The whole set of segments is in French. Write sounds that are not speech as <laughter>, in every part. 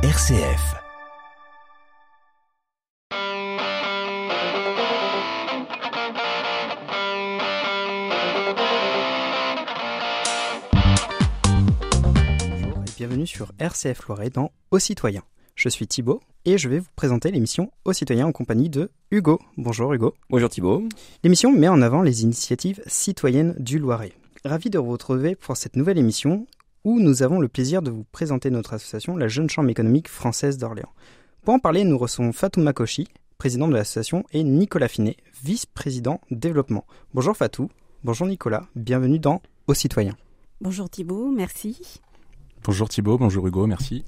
RCF. Bonjour et bienvenue sur RCF Loiret dans Aux citoyens. Je suis Thibaut et je vais vous présenter l'émission Aux citoyens en compagnie de Hugo. Bonjour Hugo. Bonjour Thibaut. L'émission met en avant les initiatives citoyennes du Loiret. Ravi de vous retrouver pour cette nouvelle émission où nous avons le plaisir de vous présenter notre association, la Jeune Chambre économique française d'Orléans. Pour en parler, nous recevons Fatou Kochi, président de l'association, et Nicolas Finet, vice-président développement. Bonjour Fatou, bonjour Nicolas, bienvenue dans Aux citoyens. Bonjour Thibaut, merci. Bonjour Thibaut, bonjour Hugo, merci.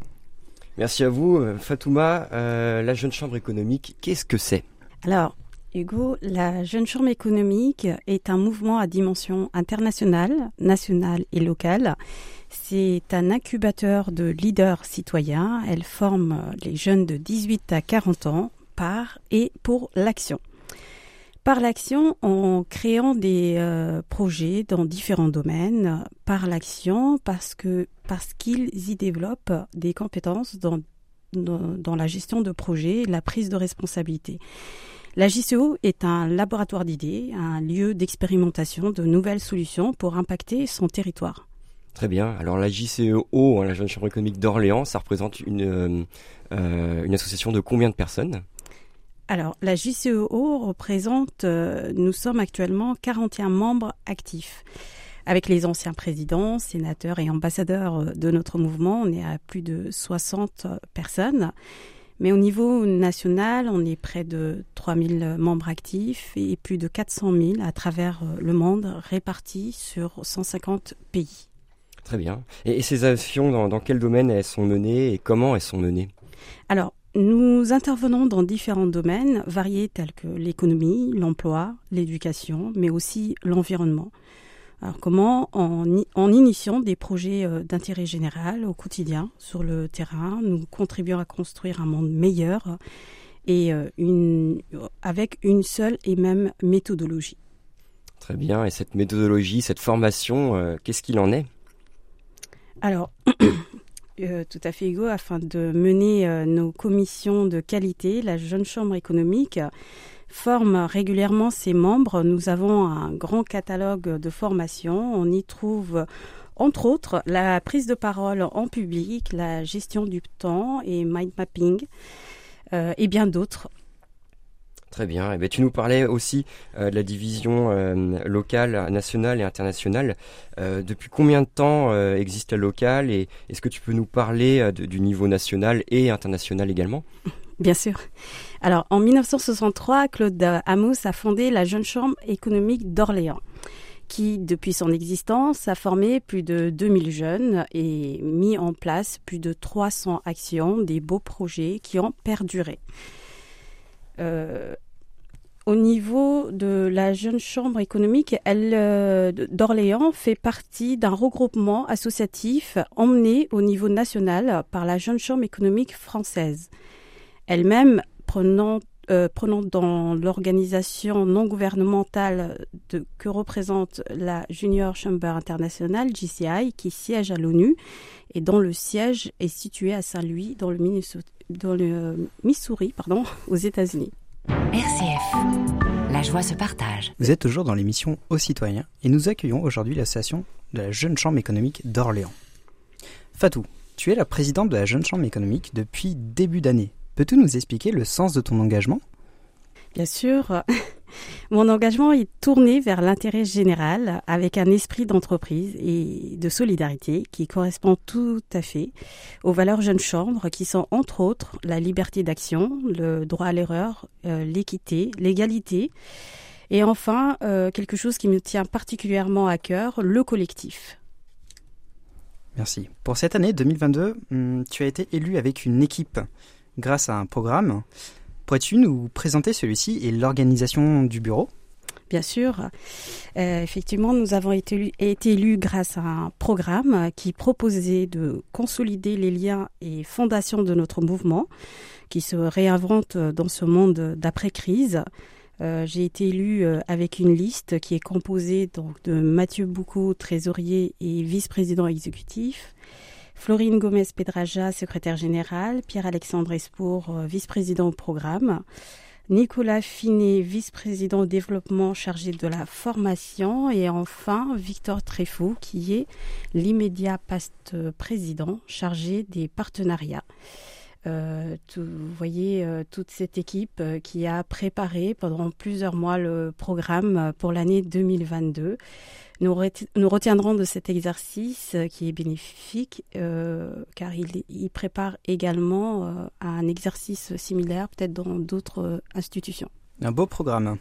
Merci à vous. Euh, Fatouma, euh, la Jeune Chambre économique, qu'est-ce que c'est? Alors, Hugo, la Jeune Chambre économique est un mouvement à dimension internationale, nationale et locale. C'est un incubateur de leaders citoyens. Elle forme les jeunes de 18 à 40 ans par et pour l'action. Par l'action, en créant des euh, projets dans différents domaines. Par l'action, parce que parce qu'ils y développent des compétences dans, dans, dans la gestion de projets, la prise de responsabilité. La JCO est un laboratoire d'idées, un lieu d'expérimentation de nouvelles solutions pour impacter son territoire. Très bien. Alors la JCEO, hein, la Jeune Chambre économique d'Orléans, ça représente une, euh, euh, association de combien de personnes? Alors la JCEO représente, euh, nous sommes actuellement 41 membres actifs. Avec les anciens présidents, sénateurs et ambassadeurs de notre mouvement, on est à plus de 60 personnes. Mais au niveau national, on est près de 3000 membres actifs et plus de 400 000 à travers le monde répartis sur 150 pays. Très bien. Et, et ces actions, dans, dans, quel domaine elles sont menées et comment elles sont menées? Alors, nous intervenons dans différents domaines variés tels que l'économie, l'emploi, l'éducation, mais aussi l'environnement. Alors comment? En, en, initiant des projets d'intérêt général au quotidien sur le terrain, nous contribuons à construire un monde meilleur et une, avec une seule et même méthodologie. Très bien. Et cette méthodologie, cette formation, euh, qu'est-ce qu'il en est? Alors, <coughs> euh, tout à fait égaux, afin de mener euh, nos commissions de qualité, la Jeune Chambre économique forme régulièrement ses membres. Nous avons un grand catalogue de formations. On y trouve entre autres la prise de parole en public, la gestion du temps et mind mapping euh, et bien d'autres. Très bien. Eh bien. Tu nous parlais aussi euh, de la division euh, locale, nationale et internationale. Euh, depuis combien de temps existe la locale et est-ce que tu peux nous parler du niveau national et international également? Bien sûr. Alors, en 1963, Claude Amos a fondé la Jeune Chambre économique d'Orléans, qui, depuis son existence, a formé plus de 2000 jeunes et mis en place plus de 300 actions, des beaux projets qui ont perduré. Euh, au niveau de la Jeune Chambre économique, elle euh, d'Orléans fait partie d'un regroupement associatif emmené au niveau national par la Jeune Chambre économique française. Elle-même prenant, euh, prenant dans l'organisation non gouvernementale de, que représente la Junior Chamber International, JCI, qui siège à l'ONU et dont le siège est situé à Saint-Louis, dans le, dans le Missouri, pardon, <laughs> aux États-Unis. RCF, la joie se partage. Vous êtes toujours dans l'émission Aux citoyens et nous accueillons aujourd'hui l'association de la Jeune Chambre économique d'Orléans. Fatou, tu es la présidente de la Jeune Chambre économique depuis début d'année. Peux-tu nous expliquer le sens de ton engagement? Bien sûr. <laughs> Mon engagement est tourné vers l'intérêt général avec un esprit d'entreprise et de solidarité qui correspond tout à fait aux valeurs jeunes chambres qui sont entre autres la liberté d'action, le droit à l'erreur, euh, l'équité, l'égalité et enfin euh, quelque chose qui me tient particulièrement à cœur, le collectif. Merci. Pour cette année 2022, hum, tu as été élu avec une équipe grâce à un programme. Pourrais-tu nous présenter celui-ci et l'organisation du bureau? Bien sûr. Euh, effectivement, nous avons été, élus grâce à un programme qui proposait de consolider les liens et fondations de notre mouvement qui se réinvente dans ce monde d'après-crise. Euh, J'ai été élu avec une liste qui est composée donc de Mathieu Boucaud, trésorier et vice-président exécutif, Florine Gomez-Pedraja, secrétaire générale, Pierre-Alexandre Espour, vice-président au programme, Nicolas Finet, vice-président développement chargé de la formation, et enfin Victor Tréfou, qui est l'immédiat past président chargé des partenariats. Euh, vous voyez euh, toute cette équipe euh, qui a préparé pendant plusieurs mois le programme pour l'année 2022. Nous, nous, retiendrons de cet exercice qui est bénéfique car il, il, prépare également un exercice similaire peut-être dans d'autres institutions. Un beau programme.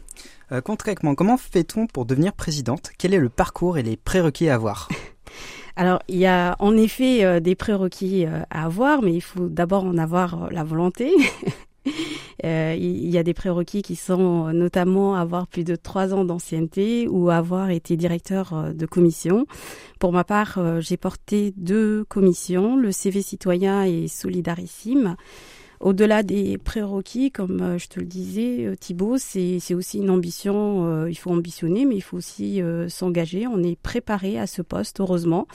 concrètement, comment fait-on pour devenir présidente? Quel est le parcours et les prérequis à avoir? <laughs> Alors, il y a en effet euh, des prérequis euh, à avoir, mais il faut d'abord en avoir euh, la volonté. <laughs> <laughs> il y a des prérequis qui sont notamment avoir plus de trois ans d'ancienneté ou avoir été directeur de commission. Pour ma part, j'ai porté deux commissions, le CV citoyen et Solidarissime. Au-delà des prérequis, comme euh, je te le disais, euh, Thibault, c'est aussi une ambition. Euh, il faut ambitionner, mais il faut aussi s'engager. On est préparé à ce poste, heureusement.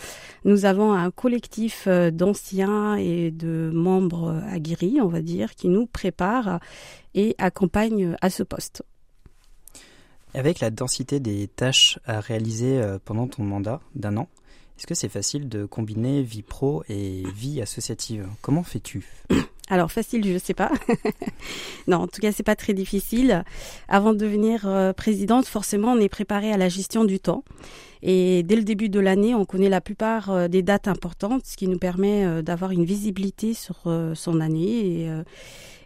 Nous avons un collectif d'anciens et de membres aguerris, on va dire, qui nous prépare et accompagne à ce poste. Avec la densité des tâches à réaliser pendant ton mandat d'un an, est-ce que c'est facile de combiner vie pro et vie associative? Comment fais-tu? <coughs> alors facile, je ne sais pas. <laughs> non, en tout cas, c'est pas très difficile. Avant de devenir euh, présidente, forcément, on est préparé à la gestion du temps. Et dès le début de l'année, on connaît la plupart euh, des dates importantes, ce qui nous permet euh, d'avoir une visibilité sur son année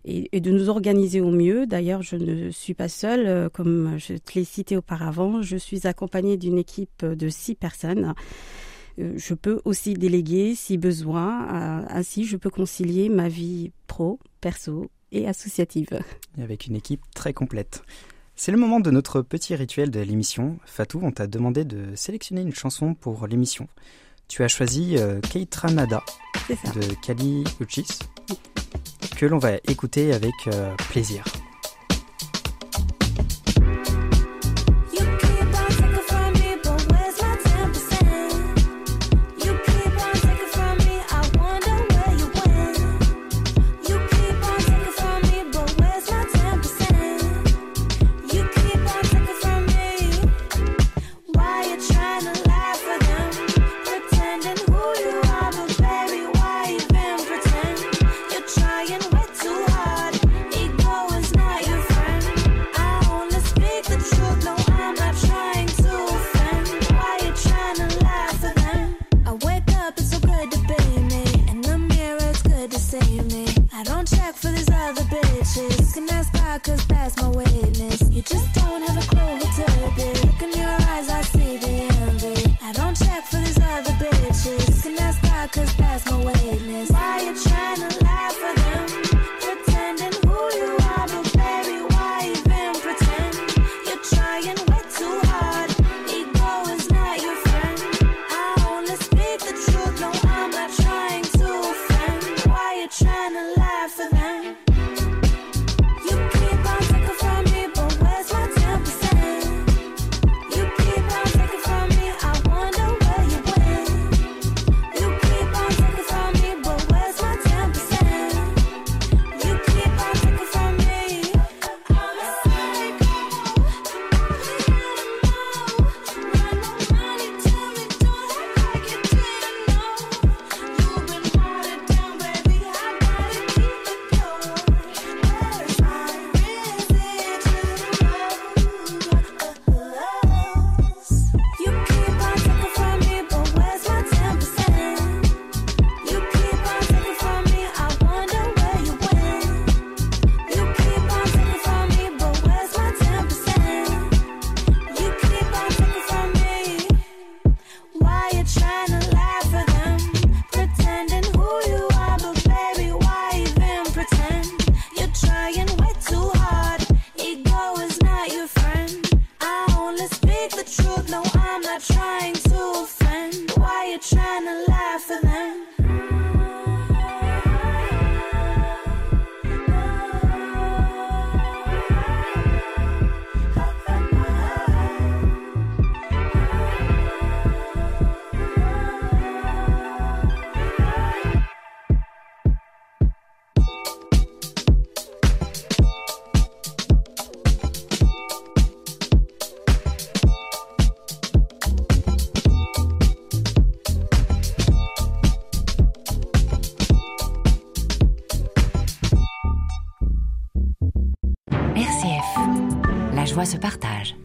et, et, de nous organiser au mieux. D'ailleurs, je ne suis pas seule, comme je te l'ai cité auparavant. Je suis accompagnée d'une équipe de six personnes. Euh, je peux aussi déléguer si besoin. Ainsi, je peux concilier ma vie pro, perso et associative. avec une équipe très complète. C'est le moment de notre petit rituel de l'émission. Fatou, on t'a demandé de sélectionner une chanson pour l'émission. Tu as choisi euh, Keitranada de Kali Uchis, que l'on va écouter avec euh, plaisir. cause that se partage.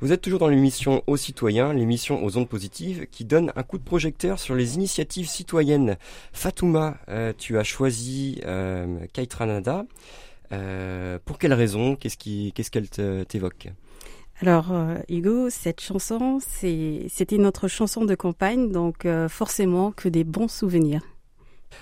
Vous êtes toujours dans l'émission Aux citoyens, l'émission aux ondes positives qui donne un coup de projecteur sur les initiatives citoyennes. Fatouma, euh, tu as choisi euh, Kaitranada. Euh, pour quelle raison? Qu'est-ce qui, qu'est-ce qu'elle t'évoque? Alors Hugo, cette chanson, c'était notre chanson de campagne, donc euh, forcément que des bons souvenirs.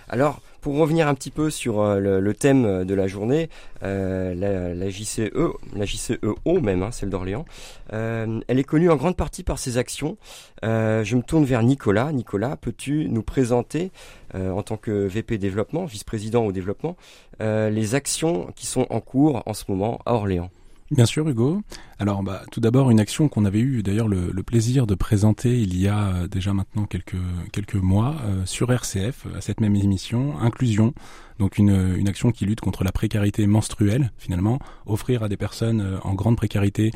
Alors, pour revenir un petit peu sur euh, le, thème de la journée, la, la, JCE, la JCEO même, hein, celle d'Orléans, elle est connue en grande partie par ses actions. je me tourne vers Nicolas. Nicolas, peux-tu nous présenter, en tant que VP développement, vice-président au développement, les actions qui sont en cours en ce moment à Orléans? Bien sûr, Hugo. Alors, bah, tout d'abord, une action qu'on avait eu d'ailleurs le, plaisir de présenter il y a euh, déjà maintenant quelques quelques mois euh, sur RCF à cette même émission, inclusion. Donc une, une action qui lutte contre la précarité menstruelle, finalement, offrir à des personnes euh, en grande précarité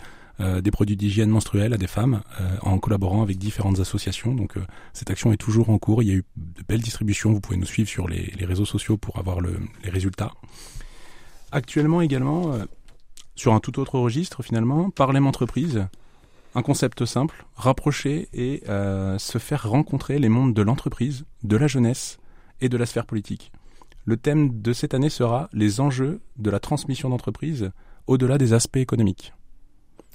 des produits d'hygiène menstruelle à des femmes en collaborant avec différentes associations. Donc cette action est toujours en cours. Il y a eu de belles distributions. Vous pouvez nous suivre sur les, les réseaux sociaux pour avoir le, les résultats. Actuellement également, sur un tout autre registre finalement, parler entreprise, un concept simple, rapprocher et euh, se faire rencontrer les mondes de l'entreprise, de la jeunesse et de la sphère politique. Le thème de cette année sera les enjeux de la transmission d'entreprise au-delà des aspects économiques.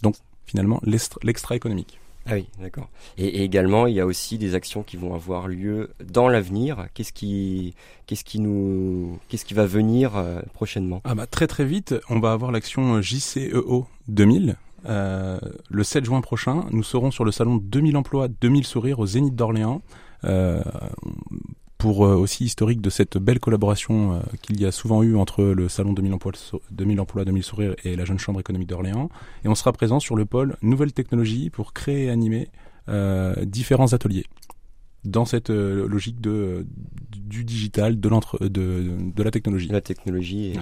Donc finalement l'extra-économique. Ah oui, d'accord. Et, également, il y a aussi des actions qui vont avoir lieu dans l'avenir. Qu'est-ce qui, qu'est-ce qui nous, qu'est-ce qui va venir euh, prochainement? Ah bah très très vite, on va avoir l'action JCEO 2000. Euh, le 7 juin prochain, nous serons sur le salon 2000 emplois, 2000 sourires au Zénith d'Orléans. Euh, pour euh, aussi historique de cette belle collaboration euh, qu'il y a souvent eu entre le Salon 2000 emplois, 2000 emplois, 2000 sourires et la Jeune Chambre économique d'Orléans. Et on sera présent sur le pôle Nouvelles Technologies pour créer et animer euh, différents ateliers dans cette euh, logique de du digital, de l'entre de, de la technologie. La technologie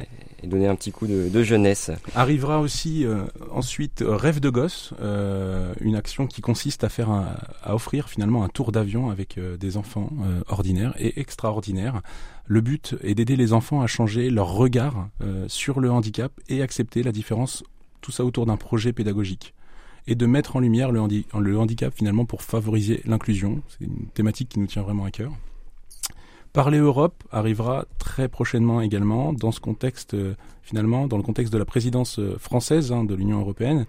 et, donner un petit coup de, de jeunesse. Arrivera aussi euh, ensuite Rêve de gosse, euh, une action qui consiste à faire un, à offrir finalement un tour d'avion avec des enfants ordinaires et extraordinaires. Le but est d'aider les enfants à changer leur regard sur le handicap et accepter la différence. Tout ça autour d'un projet pédagogique et de mettre en lumière le, handicap finalement pour favoriser l'inclusion. C'est une thématique qui nous tient vraiment à cœur. Parler Europe arrivera très prochainement également dans ce contexte, euh, finalement, dans le contexte de la présidence euh, française hein, de l'Union européenne.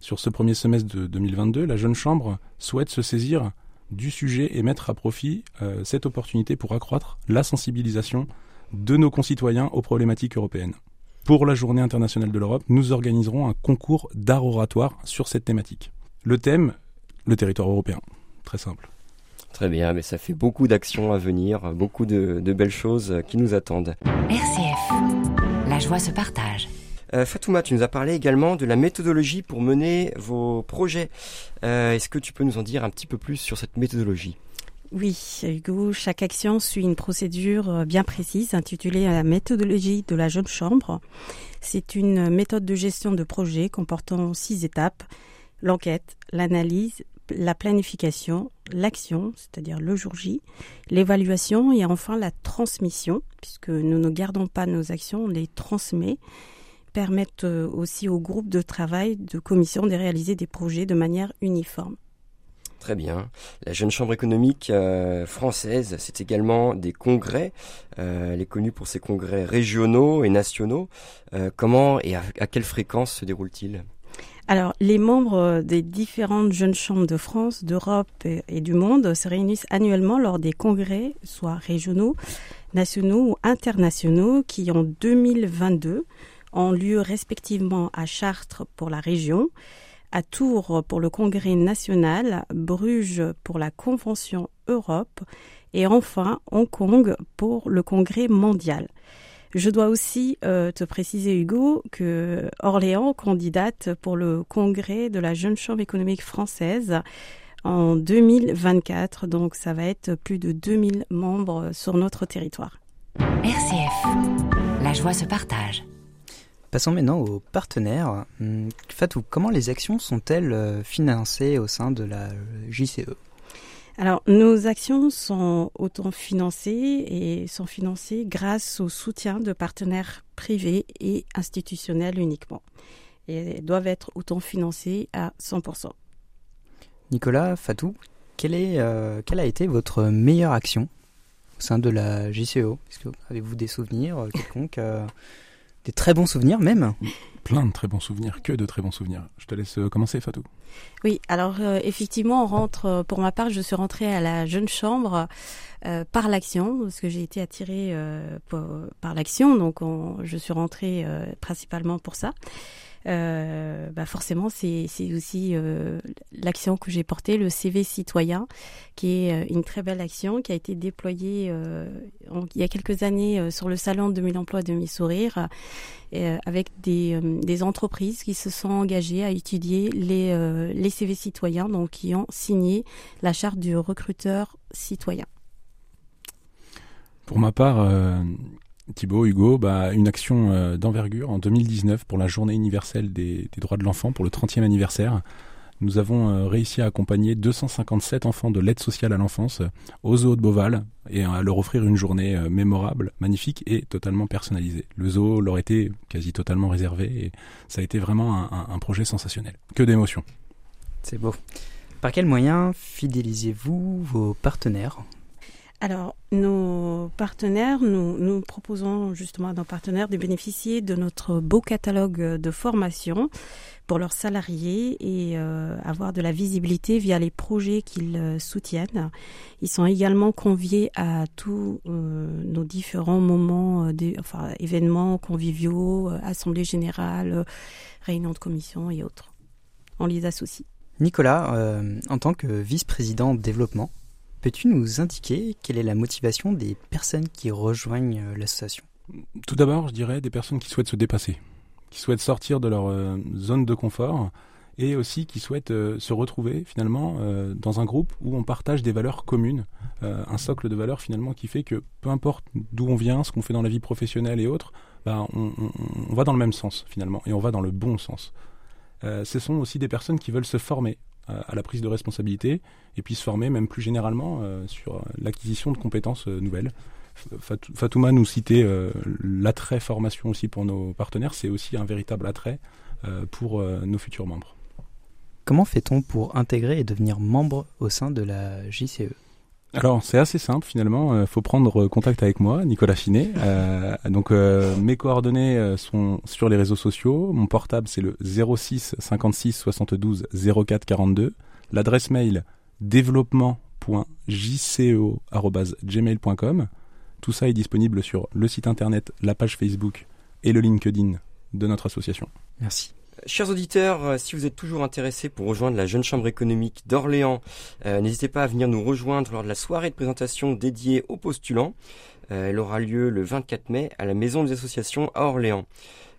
Sur ce premier semestre de 2022, la Jeune Chambre souhaite se saisir du sujet et mettre à profit euh, cette opportunité pour accroître la sensibilisation de nos concitoyens aux problématiques européennes pour la Journée internationale de l'Europe, nous organiserons un concours d'art oratoire sur cette thématique. Le thème, le territoire européen. Très simple. Très bien, mais ça fait beaucoup d'actions à venir, beaucoup de, belles choses qui nous attendent. RCF, la joie se partage. Euh, Fatouma, tu nous as parlé également de la méthodologie pour mener vos projets. Euh, est-ce que tu peux nous en dire un petit peu plus sur cette méthodologie? Oui, Hugo, chaque action suit une procédure euh, bien précise intitulée la méthodologie de la jeune chambre. C'est une méthode de gestion de projet comportant six étapes. L'enquête, l'analyse, la planification, l'action, c'est-à-dire le jour J, l'évaluation et enfin la transmission, puisque nous ne gardons pas nos actions, on les transmet, permettent euh, aussi au groupe de travail de commission de réaliser des projets de manière uniforme. Très bien. La Jeune Chambre économique euh, française, c'est également des congrès. Euh, elle est connue pour ses congrès régionaux et nationaux. Euh, comment et à, quelle fréquence se déroule-t-il? Alors, les membres des différentes jeunes chambres de France, d'Europe et, du monde se réunissent annuellement lors des congrès, soit régionaux, nationaux ou internationaux, qui en 2022 ont lieu respectivement à Chartres pour la région, à Tours pour le Congrès national, Bruges pour la Convention Europe et enfin Hong Kong pour le Congrès mondial. Je dois aussi euh, te préciser, Hugo, que Orléans candidate pour le congrès de la Jeune Chambre économique française en 2024. Donc, ça va être plus de 2000 membres sur notre territoire. RCF, la joie se partage. Passons maintenant aux partenaires. Hum, Fatou, comment les actions sont-elles euh, financées au sein de la JCE alors, nos actions sont autant financées et sont financées grâce au soutien de partenaires privés et institutionnels uniquement. et doivent être autofinancées à 100%. Nicolas, Fatou, quelle, est, euh, quelle a été votre meilleure action au sein de la JCEO Avez-vous des souvenirs euh, quelconques euh, Des très bons souvenirs même Plein de très bons souvenirs, que de très bons souvenirs. Je te laisse commencer, Fatou. Oui, alors effectivement, on rentre, pour ma part, je suis rentrée à la jeune chambre par l'action, parce que j'ai été attirée par l'action, donc je suis rentrée principalement pour ça euh, bah forcément, c'est aussi euh, l'action que j'ai portée, le CV citoyen, qui est euh, une très belle action qui a été déployée il y a quelques années sur le salon de 2000 emplois de mi-sourire, avec des, entreprises qui se sont engagées à étudier les CV citoyens, donc qui ont signé la charte du recruteur citoyen. Pour ma part, Thibaut, Hugo, bah, une action euh, d'envergure en 2019 pour la journée universelle des, droits de l'enfant, pour le 30e anniversaire. Nous avons euh, réussi à accompagner 257 enfants de l'aide sociale à l'enfance au zoo de Beauval et à leur offrir une journée euh, mémorable, magnifique et totalement personnalisée. Le zoo leur était quasi totalement réservé et ça a été vraiment un, un projet sensationnel. Que d'émotions. C'est beau. Par quels moyens fidélisez-vous vos partenaires? Alors, nos partenaires, nous, proposons justement à nos partenaires de bénéficier de notre beau catalogue de formation pour leurs salariés et euh, avoir de la visibilité via les projets qu'ils euh, soutiennent. Ils sont également conviés à tous euh, nos différents moments, des, enfin, événements conviviaux, assemblées générales, réunions de commission et autres. On les associe. Nicolas, en tant que vice-président développement, Peux-tu nous indiquer quelle est la motivation des personnes qui rejoignent euh, l'association? Tout d'abord, je dirais des personnes qui souhaitent se dépasser, qui souhaitent sortir de leur euh, zone de confort et aussi qui souhaitent euh, se retrouver finalement dans un groupe où on partage des valeurs communes, un socle de valeurs finalement qui fait que peu importe d'où on vient, ce qu'on fait dans la vie professionnelle et autres, bah, on, on, va dans le même sens finalement et on va dans le bon sens. ce sont aussi des personnes qui veulent se former à la prise de responsabilité et puis se former même plus généralement euh, sur l'acquisition de compétences euh, nouvelles. Fatouma nous citait euh, l'attrait formation aussi pour nos partenaires, c'est aussi un véritable attrait pour nos futurs membres. Comment fait-on pour intégrer et devenir membre au sein de la JCE alors c'est assez simple finalement, il faut prendre contact avec moi, Nicolas Finet. donc mes coordonnées sont sur les réseaux sociaux. Mon portable c'est le 06 56 72 04 42. L'adresse mail développement.jceo.gmail.com. Tout ça est disponible sur le site internet, la page Facebook et le LinkedIn de notre association. Merci. Chers auditeurs, euh, si vous êtes toujours intéressés pour rejoindre la Jeune Chambre économique d'Orléans, euh, n'hésitez pas à venir nous rejoindre lors de la soirée de présentation dédiée aux postulants. Euh, elle aura lieu le 24 mai à la Maison des Associations à Orléans.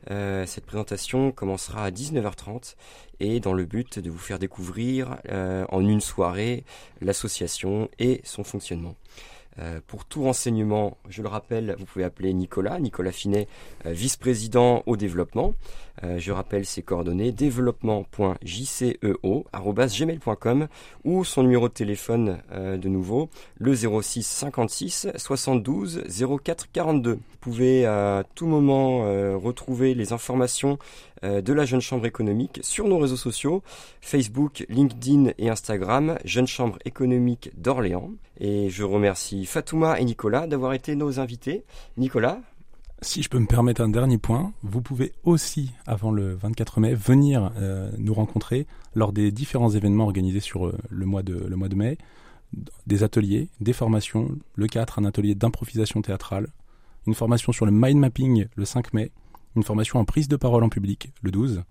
Cette présentation commencera à 19h30 et dans le but de vous faire découvrir en une soirée l'association et son fonctionnement. Euh, pour tout renseignement, je le rappelle, vous pouvez appeler Nicolas, Nicolas Finet, vice-président au développement. Euh, je rappelle ses coordonnées développement.jceo.gmail.com ou son numéro de téléphone euh, de nouveau, le 06 56 72 04 42. Vous pouvez à tout moment euh, retrouver les informations de la Jeune Chambre économique sur nos réseaux sociaux, Facebook, LinkedIn et Instagram, Jeune Chambre économique d'Orléans. Et je remercie Fatouma et Nicolas d'avoir été nos invités. Nicolas, si je peux me permettre un dernier point, vous pouvez aussi, avant le 24 mai, venir euh, nous rencontrer lors des différents événements organisés sur euh, le, mois de, le mois de mai, des ateliers, des formations, le 4, un atelier d'improvisation théâtrale, une formation sur le mind mapping le 5 mai, une formation en prise de parole en public le 12,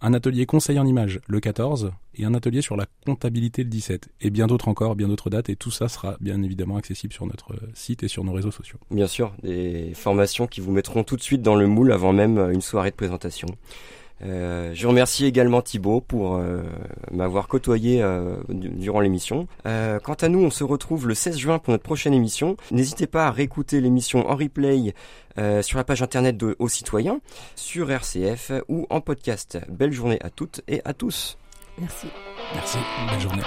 un atelier conseil en images le 14 et un atelier sur la comptabilité le 17 et bien d'autres encore, bien d'autres dates et tout ça sera bien évidemment accessible sur notre site et sur nos réseaux sociaux. Bien sûr, des formations qui vous mettront tout de suite dans le moule avant même une soirée de présentation. Euh, je remercie également Thibaut pour euh, m'avoir côtoyé euh, durant l'émission. quant à nous, on se retrouve le 16 juin pour notre prochaine émission. N'hésitez pas à réécouter l'émission en replay sur la page internet de Aux Citoyens, sur RCF ou en podcast. Belle journée à toutes et à tous. Merci. Merci. Belle journée.